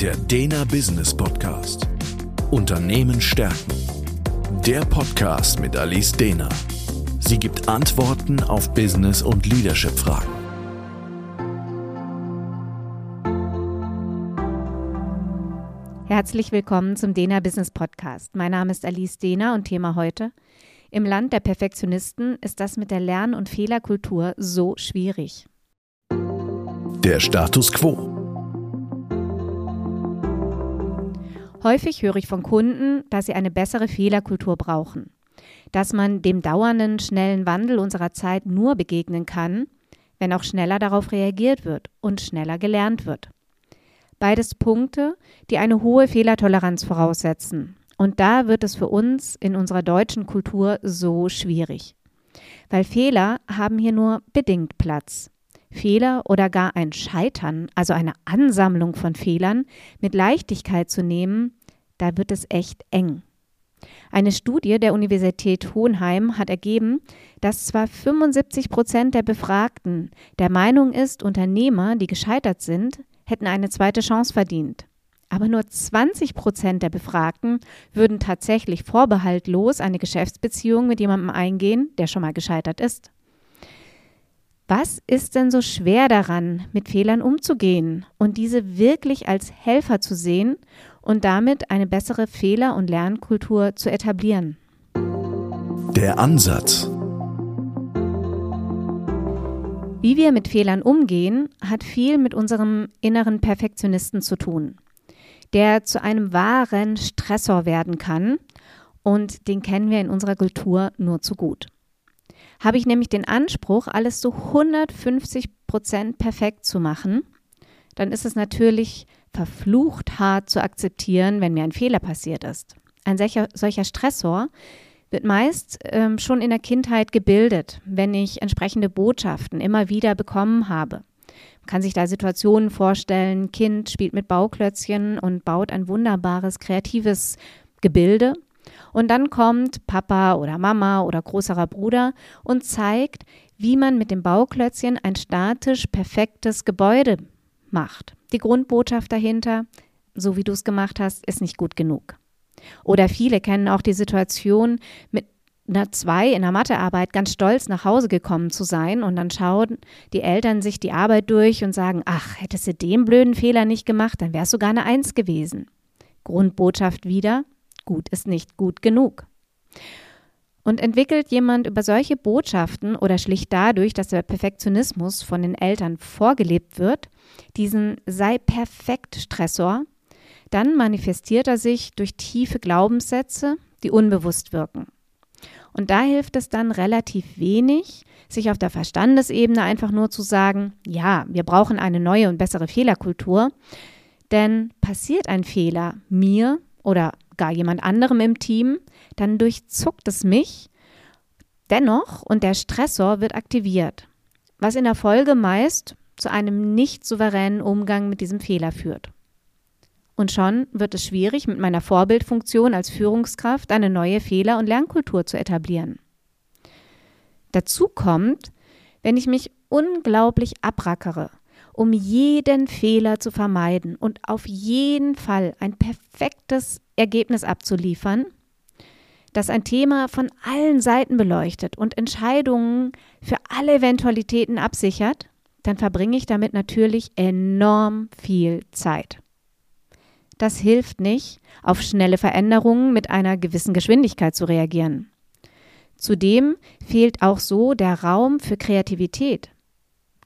Der Dena Business Podcast. Unternehmen stärken. Der Podcast mit Alice Dena. Sie gibt Antworten auf Business- und Leadership-Fragen. Herzlich willkommen zum Dena Business Podcast. Mein Name ist Alice Dena und Thema heute. Im Land der Perfektionisten ist das mit der Lern- und Fehlerkultur so schwierig. Der Status quo. Häufig höre ich von Kunden, dass sie eine bessere Fehlerkultur brauchen, dass man dem dauernden, schnellen Wandel unserer Zeit nur begegnen kann, wenn auch schneller darauf reagiert wird und schneller gelernt wird. Beides Punkte, die eine hohe Fehlertoleranz voraussetzen. Und da wird es für uns in unserer deutschen Kultur so schwierig. Weil Fehler haben hier nur bedingt Platz. Fehler oder gar ein Scheitern, also eine Ansammlung von Fehlern, mit Leichtigkeit zu nehmen, da wird es echt eng. Eine Studie der Universität Hohenheim hat ergeben, dass zwar 75 Prozent der Befragten der Meinung ist, Unternehmer, die gescheitert sind, hätten eine zweite Chance verdient. Aber nur 20 Prozent der Befragten würden tatsächlich vorbehaltlos eine Geschäftsbeziehung mit jemandem eingehen, der schon mal gescheitert ist. Was ist denn so schwer daran, mit Fehlern umzugehen und diese wirklich als Helfer zu sehen und damit eine bessere Fehler- und Lernkultur zu etablieren? Der Ansatz. Wie wir mit Fehlern umgehen, hat viel mit unserem inneren Perfektionisten zu tun, der zu einem wahren Stressor werden kann und den kennen wir in unserer Kultur nur zu gut habe ich nämlich den Anspruch, alles zu 150 Prozent perfekt zu machen, dann ist es natürlich verflucht hart zu akzeptieren, wenn mir ein Fehler passiert ist. Ein solcher, solcher Stressor wird meist ähm, schon in der Kindheit gebildet, wenn ich entsprechende Botschaften immer wieder bekommen habe. Man kann sich da Situationen vorstellen, Kind spielt mit Bauklötzchen und baut ein wunderbares, kreatives Gebilde und dann kommt Papa oder Mama oder größerer Bruder und zeigt, wie man mit dem Bauklötzchen ein statisch perfektes Gebäude macht. Die Grundbotschaft dahinter, so wie du es gemacht hast, ist nicht gut genug. Oder viele kennen auch die Situation, mit einer 2 in der Mathearbeit ganz stolz nach Hause gekommen zu sein und dann schauen die Eltern sich die Arbeit durch und sagen, ach, hättest du den blöden Fehler nicht gemacht, dann wärst du sogar eine Eins gewesen. Grundbotschaft wieder, gut ist nicht gut genug. Und entwickelt jemand über solche Botschaften oder schlicht dadurch, dass der Perfektionismus von den Eltern vorgelebt wird, diesen sei perfekt Stressor, dann manifestiert er sich durch tiefe Glaubenssätze, die unbewusst wirken. Und da hilft es dann relativ wenig, sich auf der Verstandesebene einfach nur zu sagen, ja, wir brauchen eine neue und bessere Fehlerkultur, denn passiert ein Fehler mir oder gar jemand anderem im Team, dann durchzuckt es mich dennoch und der Stressor wird aktiviert, was in der Folge meist zu einem nicht souveränen Umgang mit diesem Fehler führt. Und schon wird es schwierig, mit meiner Vorbildfunktion als Führungskraft eine neue Fehler- und Lernkultur zu etablieren. Dazu kommt, wenn ich mich unglaublich abrackere um jeden Fehler zu vermeiden und auf jeden Fall ein perfektes Ergebnis abzuliefern, das ein Thema von allen Seiten beleuchtet und Entscheidungen für alle Eventualitäten absichert, dann verbringe ich damit natürlich enorm viel Zeit. Das hilft nicht, auf schnelle Veränderungen mit einer gewissen Geschwindigkeit zu reagieren. Zudem fehlt auch so der Raum für Kreativität,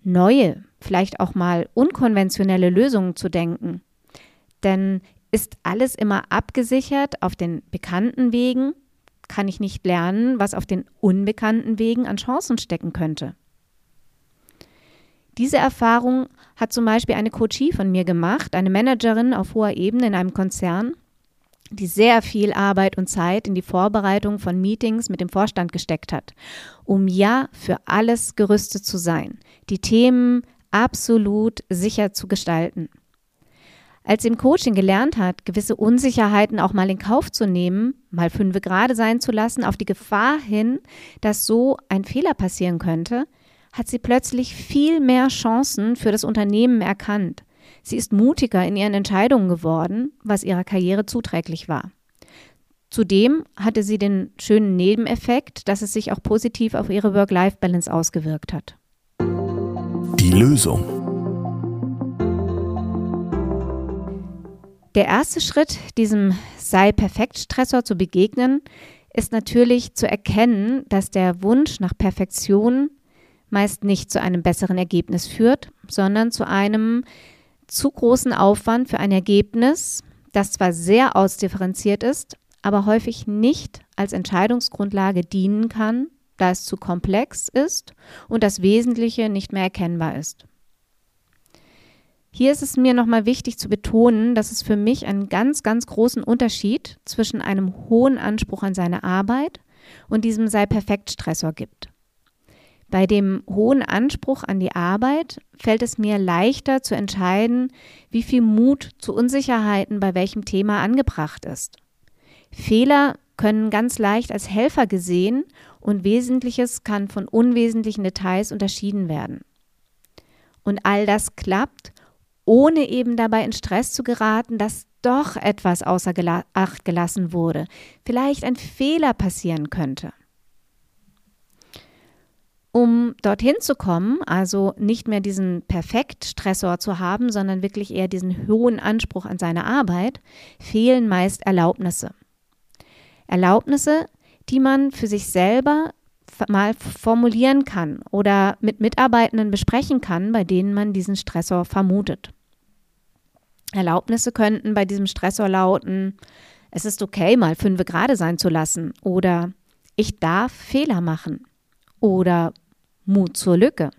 neue, vielleicht auch mal unkonventionelle Lösungen zu denken. Denn ist alles immer abgesichert auf den bekannten Wegen, kann ich nicht lernen, was auf den unbekannten Wegen an Chancen stecken könnte. Diese Erfahrung hat zum Beispiel eine Coachie von mir gemacht, eine Managerin auf hoher Ebene in einem Konzern, die sehr viel Arbeit und Zeit in die Vorbereitung von Meetings mit dem Vorstand gesteckt hat, um ja für alles gerüstet zu sein, die Themen absolut sicher zu gestalten. Als sie im Coaching gelernt hat, gewisse Unsicherheiten auch mal in Kauf zu nehmen, mal fünfe gerade sein zu lassen, auf die Gefahr hin, dass so ein Fehler passieren könnte, hat sie plötzlich viel mehr Chancen für das Unternehmen erkannt, Sie ist mutiger in ihren Entscheidungen geworden, was ihrer Karriere zuträglich war. Zudem hatte sie den schönen Nebeneffekt, dass es sich auch positiv auf ihre Work-Life-Balance ausgewirkt hat. Die Lösung. Der erste Schritt, diesem Sei-Perfekt-Stressor zu begegnen, ist natürlich zu erkennen, dass der Wunsch nach Perfektion meist nicht zu einem besseren Ergebnis führt, sondern zu einem zu großen Aufwand für ein Ergebnis, das zwar sehr ausdifferenziert ist, aber häufig nicht als Entscheidungsgrundlage dienen kann, da es zu komplex ist und das Wesentliche nicht mehr erkennbar ist. Hier ist es mir nochmal wichtig zu betonen, dass es für mich einen ganz, ganz großen Unterschied zwischen einem hohen Anspruch an seine Arbeit und diesem sei perfekt Stressor gibt. Bei dem hohen Anspruch an die Arbeit fällt es mir leichter zu entscheiden, wie viel Mut zu Unsicherheiten bei welchem Thema angebracht ist. Fehler können ganz leicht als Helfer gesehen und Wesentliches kann von unwesentlichen Details unterschieden werden. Und all das klappt, ohne eben dabei in Stress zu geraten, dass doch etwas außer Acht gelassen wurde, vielleicht ein Fehler passieren könnte. Um dorthin zu kommen, also nicht mehr diesen Perfekt-Stressor zu haben, sondern wirklich eher diesen hohen Anspruch an seine Arbeit, fehlen meist Erlaubnisse. Erlaubnisse, die man für sich selber mal formulieren kann oder mit Mitarbeitenden besprechen kann, bei denen man diesen Stressor vermutet. Erlaubnisse könnten bei diesem Stressor lauten, es ist okay, mal fünf gerade sein zu lassen oder ich darf Fehler machen oder Mut zur Lücke.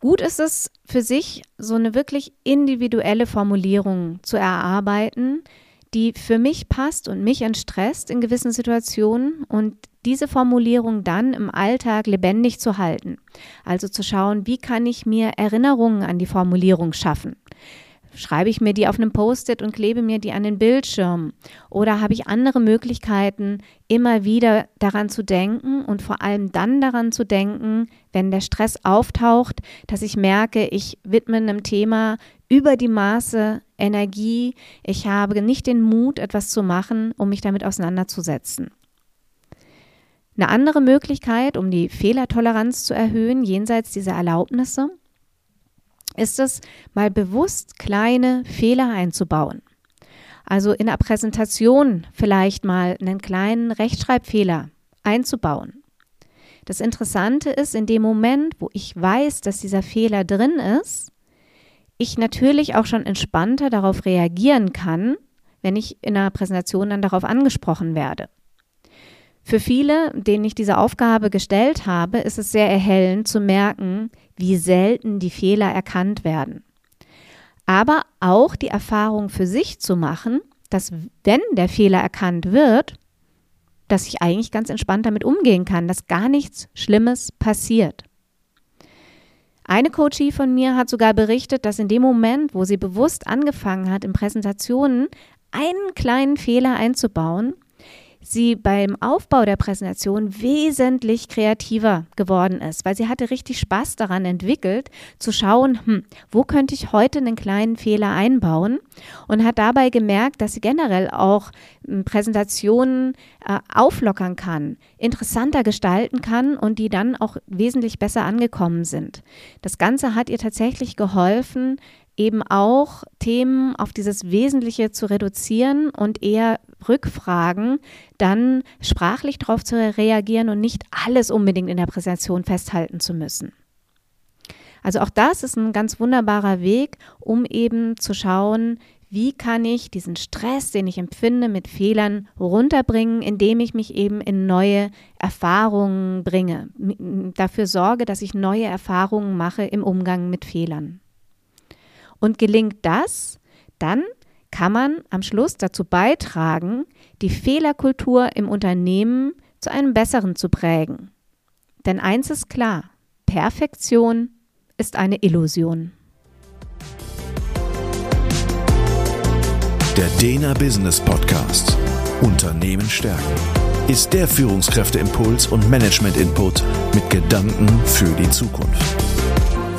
Gut ist es für sich, so eine wirklich individuelle Formulierung zu erarbeiten, die für mich passt und mich entstresst in gewissen Situationen und diese Formulierung dann im Alltag lebendig zu halten. Also zu schauen, wie kann ich mir Erinnerungen an die Formulierung schaffen? Schreibe ich mir die auf einem Post-it und klebe mir die an den Bildschirm? Oder habe ich andere Möglichkeiten, immer wieder daran zu denken und vor allem dann daran zu denken, wenn der Stress auftaucht, dass ich merke, ich widme einem Thema über die Maße Energie, ich habe nicht den Mut, etwas zu machen, um mich damit auseinanderzusetzen. Eine andere Möglichkeit, um die Fehlertoleranz zu erhöhen, jenseits dieser Erlaubnisse, ist es, mal bewusst kleine Fehler einzubauen. Also in der Präsentation vielleicht mal einen kleinen Rechtschreibfehler einzubauen. Das Interessante ist, in dem Moment, wo ich weiß, dass dieser Fehler drin ist, ich natürlich auch schon entspannter darauf reagieren kann, wenn ich in der Präsentation dann darauf angesprochen werde. Für viele, denen ich diese Aufgabe gestellt habe, ist es sehr erhellend zu merken, wie selten die Fehler erkannt werden. Aber auch die Erfahrung für sich zu machen, dass wenn der Fehler erkannt wird, dass ich eigentlich ganz entspannt damit umgehen kann, dass gar nichts Schlimmes passiert. Eine Coachie von mir hat sogar berichtet, dass in dem Moment, wo sie bewusst angefangen hat, in Präsentationen einen kleinen Fehler einzubauen, sie beim Aufbau der Präsentation wesentlich kreativer geworden ist, weil sie hatte richtig Spaß daran entwickelt, zu schauen, hm, wo könnte ich heute einen kleinen Fehler einbauen und hat dabei gemerkt, dass sie generell auch hm, Präsentationen äh, auflockern kann, interessanter gestalten kann und die dann auch wesentlich besser angekommen sind. Das Ganze hat ihr tatsächlich geholfen, eben auch Themen auf dieses Wesentliche zu reduzieren und eher Rückfragen dann sprachlich darauf zu reagieren und nicht alles unbedingt in der Präsentation festhalten zu müssen. Also auch das ist ein ganz wunderbarer Weg, um eben zu schauen, wie kann ich diesen Stress, den ich empfinde mit Fehlern, runterbringen, indem ich mich eben in neue Erfahrungen bringe, dafür sorge, dass ich neue Erfahrungen mache im Umgang mit Fehlern. Und gelingt das, dann kann man am Schluss dazu beitragen, die Fehlerkultur im Unternehmen zu einem besseren zu prägen. Denn eins ist klar, Perfektion ist eine Illusion. Der Dena Business Podcast Unternehmen stärken ist der Führungskräfteimpuls und Management Input mit Gedanken für die Zukunft.